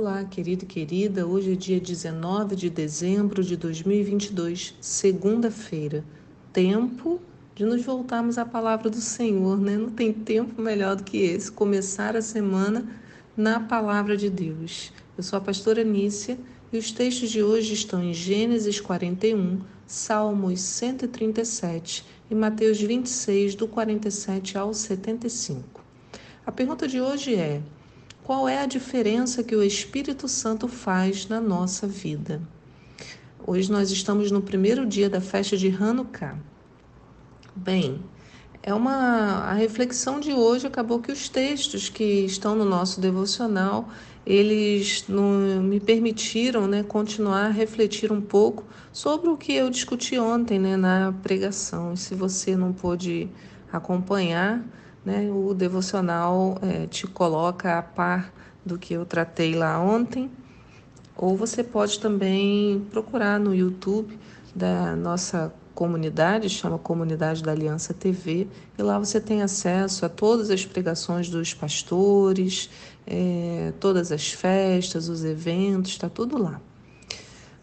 Olá, querido e querida. Hoje é dia 19 de dezembro de 2022, segunda-feira. Tempo de nos voltarmos à palavra do Senhor, né? Não tem tempo melhor do que esse, começar a semana na palavra de Deus. Eu sou a pastora Nícia e os textos de hoje estão em Gênesis 41, Salmos 137 e Mateus 26, do 47 ao 75. A pergunta de hoje é: qual é a diferença que o Espírito Santo faz na nossa vida. Hoje nós estamos no primeiro dia da festa de Hanukkah. Bem, é uma a reflexão de hoje acabou que os textos que estão no nosso devocional eles não, me permitiram né, continuar a refletir um pouco sobre o que eu discuti ontem né, na pregação. E se você não pôde acompanhar, né? O devocional é, te coloca a par do que eu tratei lá ontem, ou você pode também procurar no YouTube da nossa comunidade, chama Comunidade da Aliança TV, e lá você tem acesso a todas as pregações dos pastores, é, todas as festas, os eventos, está tudo lá.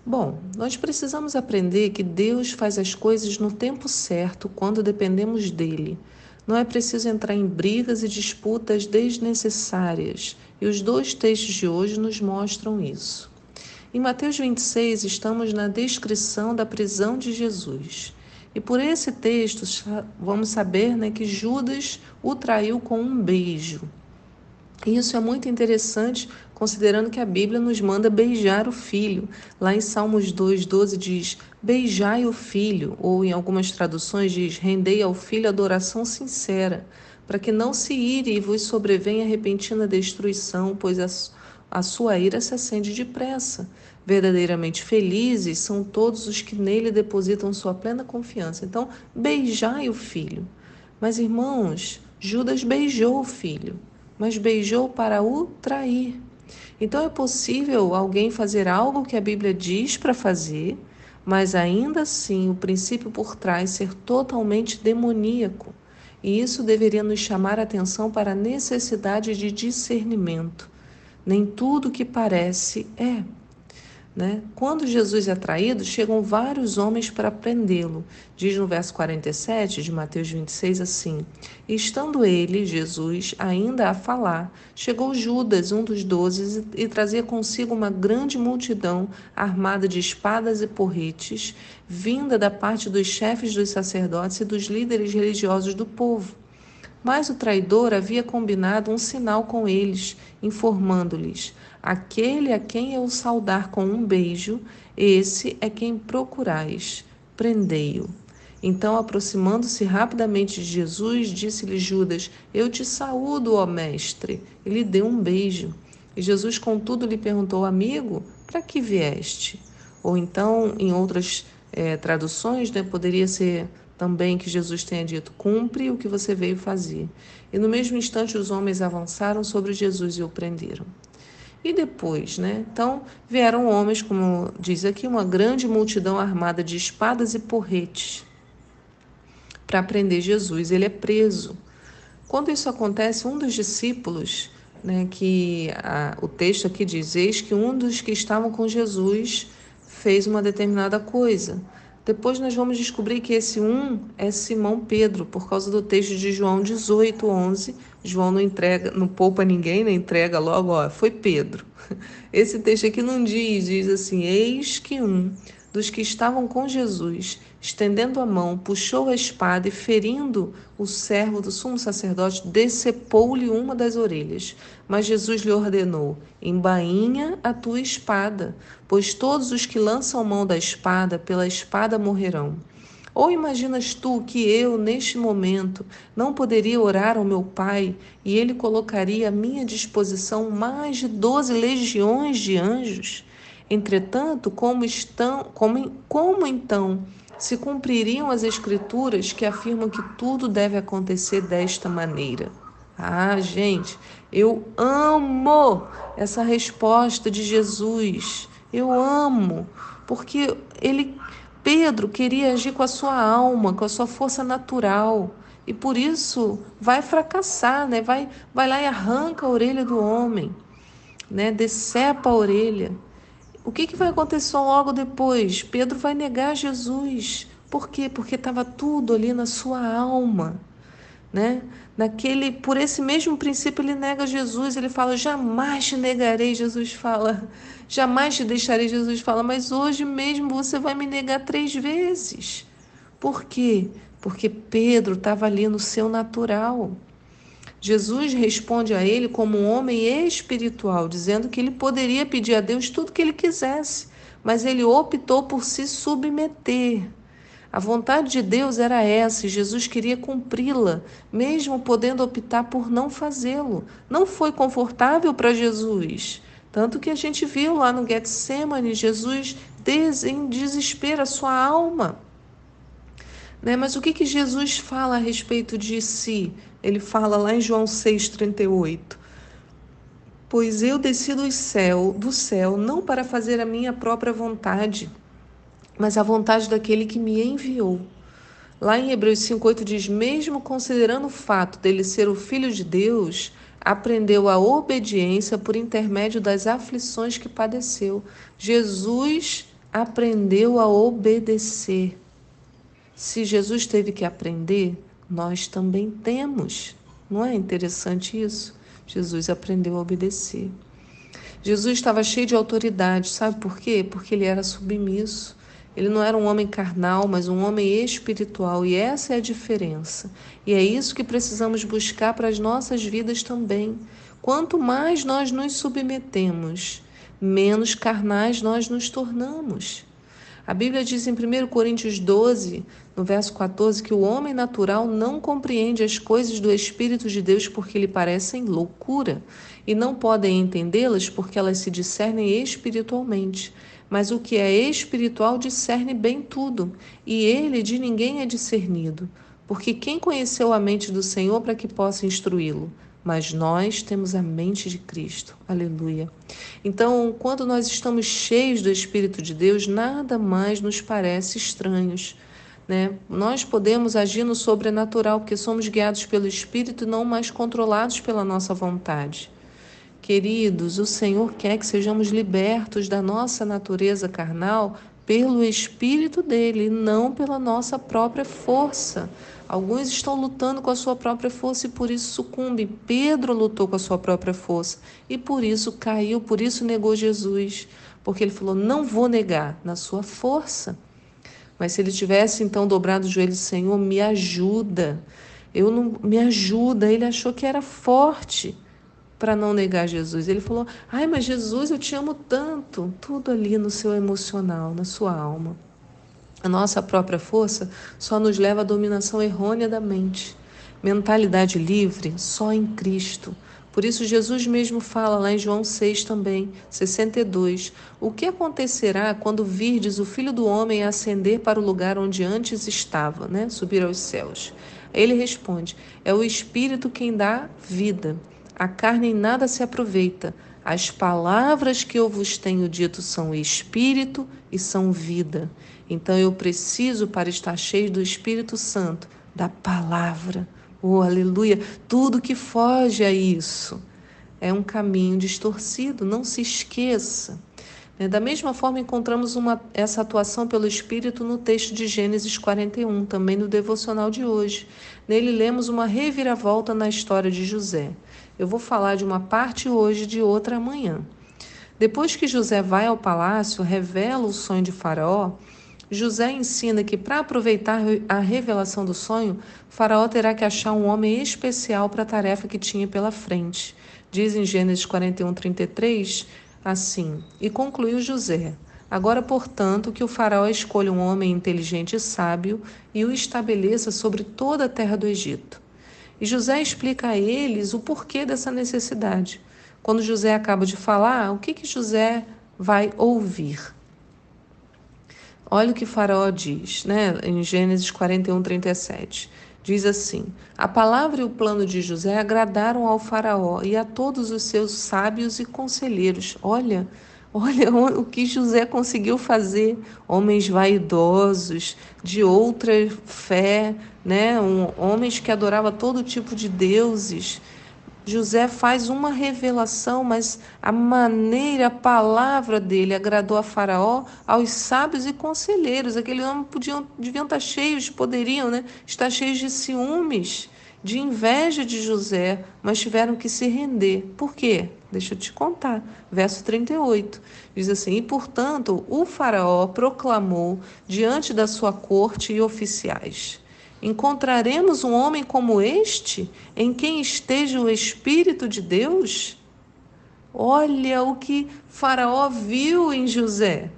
Bom, nós precisamos aprender que Deus faz as coisas no tempo certo, quando dependemos dele. Não é preciso entrar em brigas e disputas desnecessárias, e os dois textos de hoje nos mostram isso. Em Mateus 26, estamos na descrição da prisão de Jesus. E por esse texto, vamos saber né, que Judas o traiu com um beijo. E isso é muito interessante, considerando que a Bíblia nos manda beijar o filho. Lá em Salmos 2,12 diz: Beijai o filho, ou em algumas traduções diz: Rendei ao filho adoração sincera, para que não se ire e vos sobrevenha repentina destruição, pois a, a sua ira se acende depressa. Verdadeiramente felizes são todos os que nele depositam sua plena confiança. Então, beijai o filho. Mas, irmãos, Judas beijou o filho mas beijou para o trair. Então é possível alguém fazer algo que a Bíblia diz para fazer, mas ainda assim o princípio por trás ser totalmente demoníaco. E isso deveria nos chamar a atenção para a necessidade de discernimento. Nem tudo que parece é. Né? Quando Jesus é traído, chegam vários homens para prendê-lo. Diz no verso 47 de Mateus 26 assim: Estando ele, Jesus, ainda a falar, chegou Judas, um dos doze, e trazia consigo uma grande multidão armada de espadas e porretes, vinda da parte dos chefes dos sacerdotes e dos líderes religiosos do povo. Mas o traidor havia combinado um sinal com eles, informando-lhes: Aquele a quem eu saudar com um beijo, esse é quem procurais. Prendei-o. Então, aproximando-se rapidamente de Jesus, disse-lhe Judas: Eu te saúdo, ó mestre. E lhe deu um beijo. E Jesus, contudo, lhe perguntou: Amigo, para que vieste? Ou então, em outras é, traduções, né, poderia ser também que Jesus tenha dito: Cumpre o que você veio fazer. E no mesmo instante, os homens avançaram sobre Jesus e o prenderam. E depois, né? Então vieram homens, como diz aqui, uma grande multidão armada de espadas e porretes para prender Jesus. Ele é preso. Quando isso acontece, um dos discípulos, né, que a, o texto aqui diz, eis que um dos que estavam com Jesus fez uma determinada coisa. Depois nós vamos descobrir que esse um é Simão Pedro, por causa do texto de João 18, 11. João não entrega, não poupa ninguém, né? entrega logo, ó, foi Pedro. Esse texto aqui não diz, diz assim: Eis que um dos que estavam com Jesus, estendendo a mão, puxou a espada e, ferindo o servo do sumo sacerdote, decepou-lhe uma das orelhas. Mas Jesus lhe ordenou: Embainha a tua espada, pois todos os que lançam mão da espada, pela espada morrerão. Ou imaginas tu que eu, neste momento, não poderia orar ao meu Pai e ele colocaria à minha disposição mais de doze legiões de anjos? Entretanto, como estão, como, como então se cumpririam as escrituras que afirmam que tudo deve acontecer desta maneira? Ah, gente, eu amo essa resposta de Jesus. Eu amo, porque ele Pedro queria agir com a sua alma, com a sua força natural, e por isso vai fracassar, né? Vai vai lá e arranca a orelha do homem. né? Decepa a orelha. O que, que vai acontecer logo depois? Pedro vai negar Jesus. Por quê? Porque estava tudo ali na sua alma, né? Naquele, por esse mesmo princípio ele nega Jesus, ele fala: "Jamais te negarei", Jesus fala. "Jamais te deixarei", Jesus fala, "Mas hoje mesmo você vai me negar três vezes". Por quê? Porque Pedro estava ali no seu natural. Jesus responde a ele como um homem espiritual, dizendo que ele poderia pedir a Deus tudo que ele quisesse, mas ele optou por se submeter. A vontade de Deus era essa e Jesus queria cumpri-la, mesmo podendo optar por não fazê-lo. Não foi confortável para Jesus. Tanto que a gente viu lá no Getsemane, Jesus em desespero a sua alma. Né? Mas o que, que Jesus fala a respeito de si? Ele fala lá em João 6,38. Pois eu desci do céu, do céu não para fazer a minha própria vontade, mas a vontade daquele que me enviou. Lá em Hebreus 5,8 diz: Mesmo considerando o fato dele ser o Filho de Deus, aprendeu a obediência por intermédio das aflições que padeceu. Jesus aprendeu a obedecer. Se Jesus teve que aprender, nós também temos. Não é interessante isso? Jesus aprendeu a obedecer. Jesus estava cheio de autoridade, sabe por quê? Porque ele era submisso. Ele não era um homem carnal, mas um homem espiritual, e essa é a diferença. E é isso que precisamos buscar para as nossas vidas também. Quanto mais nós nos submetemos, menos carnais nós nos tornamos. A Bíblia diz em 1 Coríntios 12, no verso 14, que o homem natural não compreende as coisas do Espírito de Deus porque lhe parecem loucura, e não podem entendê-las porque elas se discernem espiritualmente. Mas o que é espiritual discerne bem tudo, e ele de ninguém é discernido. Porque quem conheceu a mente do Senhor para que possa instruí-lo? Mas nós temos a mente de Cristo. Aleluia. Então, quando nós estamos cheios do Espírito de Deus, nada mais nos parece estranhos. Né? Nós podemos agir no sobrenatural porque somos guiados pelo Espírito e não mais controlados pela nossa vontade. Queridos, o Senhor quer que sejamos libertos da nossa natureza carnal pelo Espírito dele, não pela nossa própria força. Alguns estão lutando com a sua própria força e por isso sucumbem. Pedro lutou com a sua própria força e por isso caiu, por isso negou Jesus, porque ele falou: Não vou negar na sua força. Mas se ele tivesse então dobrado o joelho, Senhor, me ajuda. Eu não me ajuda. Ele achou que era forte para não negar Jesus. Ele falou: Ai, mas Jesus, eu te amo tanto. Tudo ali no seu emocional, na sua alma. A nossa própria força só nos leva à dominação errônea da mente. Mentalidade livre só em Cristo. Por isso, Jesus mesmo fala lá em João 6 também, 62. O que acontecerá quando virdes o Filho do Homem ascender para o lugar onde antes estava, né? subir aos céus? Ele responde: É o Espírito quem dá vida. A carne em nada se aproveita. As palavras que eu vos tenho dito são espírito e são vida. Então eu preciso, para estar cheio do Espírito Santo, da palavra. Oh, aleluia! Tudo que foge a isso é um caminho distorcido, não se esqueça. Né? Da mesma forma, encontramos uma, essa atuação pelo Espírito no texto de Gênesis 41, também no devocional de hoje. Nele lemos uma reviravolta na história de José. Eu vou falar de uma parte hoje, de outra amanhã. Depois que José vai ao palácio, revela o sonho de Faraó, José ensina que para aproveitar a revelação do sonho, Faraó terá que achar um homem especial para a tarefa que tinha pela frente. Diz em Gênesis 41, 33, assim: E concluiu José: Agora, portanto, que o Faraó escolha um homem inteligente e sábio e o estabeleça sobre toda a terra do Egito. E José explica a eles o porquê dessa necessidade. Quando José acaba de falar, o que, que José vai ouvir? Olha o que Faraó diz, né, em Gênesis 41, 37. Diz assim: A palavra e o plano de José agradaram ao Faraó e a todos os seus sábios e conselheiros. Olha, olha o que José conseguiu fazer. Homens vaidosos, de outra fé, né? Um, homens que adoravam todo tipo de deuses. José faz uma revelação, mas a maneira, a palavra dele agradou a Faraó, aos sábios e conselheiros. Aquele homem podiam, deviam estar cheios, poderiam, né? Estar cheios de ciúmes, de inveja de José, mas tiveram que se render. Por quê? Deixa eu te contar. Verso 38 diz assim: E portanto, o Faraó proclamou diante da sua corte e oficiais Encontraremos um homem como este, em quem esteja o Espírito de Deus? Olha o que Faraó viu em José.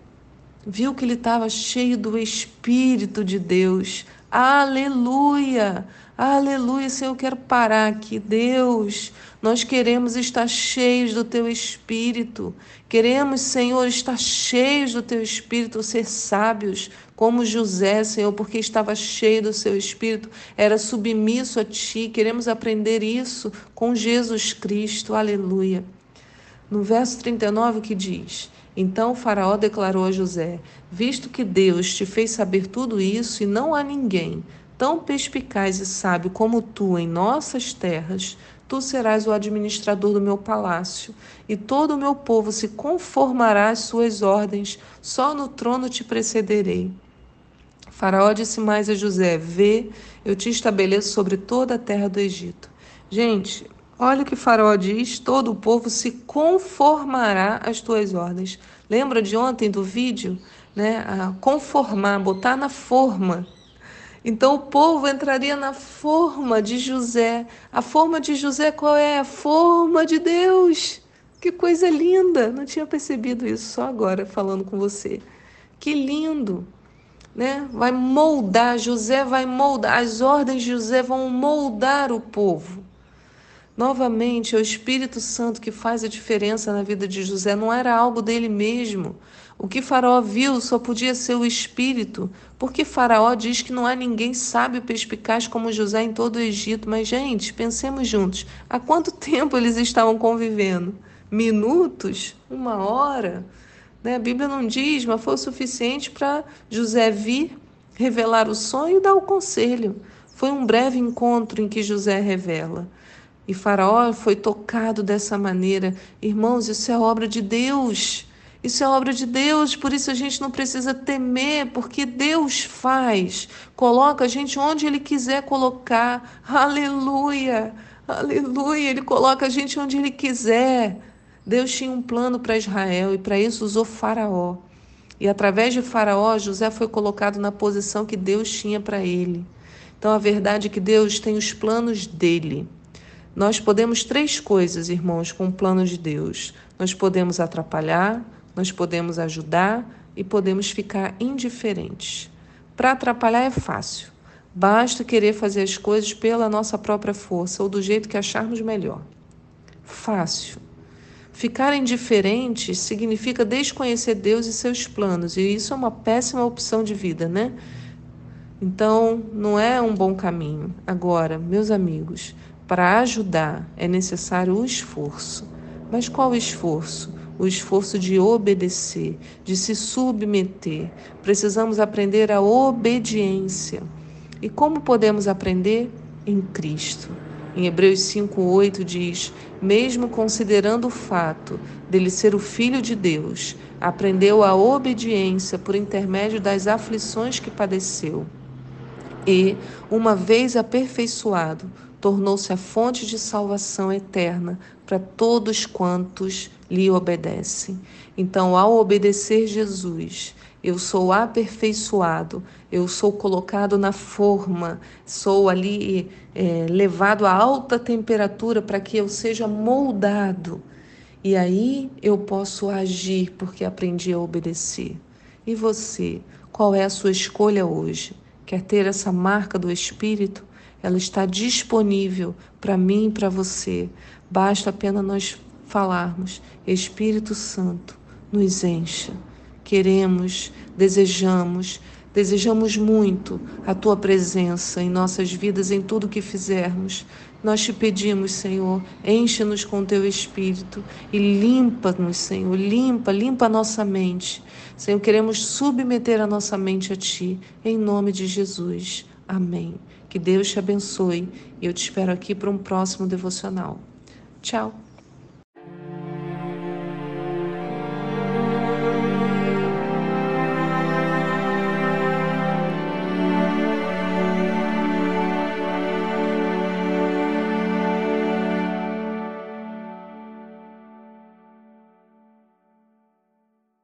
Viu que ele estava cheio do Espírito de Deus. Aleluia! Aleluia, Senhor, eu quero parar aqui. Deus, nós queremos estar cheios do Teu Espírito. Queremos, Senhor, estar cheios do Teu Espírito, ser sábios, como José, Senhor, porque estava cheio do Seu Espírito, era submisso a Ti. Queremos aprender isso com Jesus Cristo. Aleluia. No verso 39, o que diz? Então Faraó declarou a José: Visto que Deus te fez saber tudo isso e não há ninguém tão perspicaz e sábio como tu em nossas terras, tu serás o administrador do meu palácio, e todo o meu povo se conformará às suas ordens, só no trono te precederei. Faraó disse mais a José: Vê, eu te estabeleço sobre toda a terra do Egito. Gente, olha o que Faraó diz: todo o povo se conformará às tuas ordens. Lembra de ontem do vídeo? Né? A conformar, botar na forma. Então o povo entraria na forma de José. A forma de José qual é? A forma de Deus. Que coisa linda! Não tinha percebido isso só agora falando com você. Que lindo! Né? Vai moldar, José vai moldar, as ordens de José vão moldar o povo. Novamente, é o Espírito Santo que faz a diferença na vida de José, não era algo dele mesmo. O que Faraó viu só podia ser o Espírito, porque Faraó diz que não há ninguém sábio perspicaz como José em todo o Egito. Mas, gente, pensemos juntos: há quanto tempo eles estavam convivendo? Minutos? Uma hora? Né? A Bíblia não diz, mas foi o suficiente para José vir, revelar o sonho e dar o conselho. Foi um breve encontro em que José revela. E Faraó foi tocado dessa maneira. Irmãos, isso é obra de Deus. Isso é obra de Deus, por isso a gente não precisa temer, porque Deus faz. Coloca a gente onde Ele quiser colocar. Aleluia! Aleluia! Ele coloca a gente onde Ele quiser. Deus tinha um plano para Israel e para isso usou Faraó. E através de Faraó, José foi colocado na posição que Deus tinha para ele. Então a verdade é que Deus tem os planos dele. Nós podemos três coisas, irmãos, com o plano de Deus. Nós podemos atrapalhar, nós podemos ajudar e podemos ficar indiferentes. Para atrapalhar é fácil. Basta querer fazer as coisas pela nossa própria força ou do jeito que acharmos melhor. Fácil. Ficar indiferente significa desconhecer Deus e seus planos, e isso é uma péssima opção de vida, né? Então, não é um bom caminho. Agora, meus amigos, para ajudar é necessário o esforço. Mas qual esforço? O esforço de obedecer, de se submeter. Precisamos aprender a obediência. E como podemos aprender? Em Cristo. Em Hebreus 5:8 diz: mesmo considerando o fato dele ser o filho de Deus, aprendeu a obediência por intermédio das aflições que padeceu. E, uma vez aperfeiçoado, tornou-se a fonte de salvação eterna para todos quantos lhe obedecem. Então, ao obedecer Jesus, eu sou aperfeiçoado, eu sou colocado na forma, sou ali é, levado a alta temperatura para que eu seja moldado. E aí eu posso agir porque aprendi a obedecer. E você, qual é a sua escolha hoje? Quer ter essa marca do Espírito? Ela está disponível para mim e para você. Basta apenas nós falarmos: Espírito Santo, nos encha. Queremos, desejamos, desejamos muito a tua presença em nossas vidas, em tudo que fizermos. Nós te pedimos, Senhor, enche-nos com teu espírito e limpa-nos, Senhor, limpa, limpa a nossa mente. Senhor, queremos submeter a nossa mente a ti, em nome de Jesus. Amém. Que Deus te abençoe e eu te espero aqui para um próximo devocional. Tchau!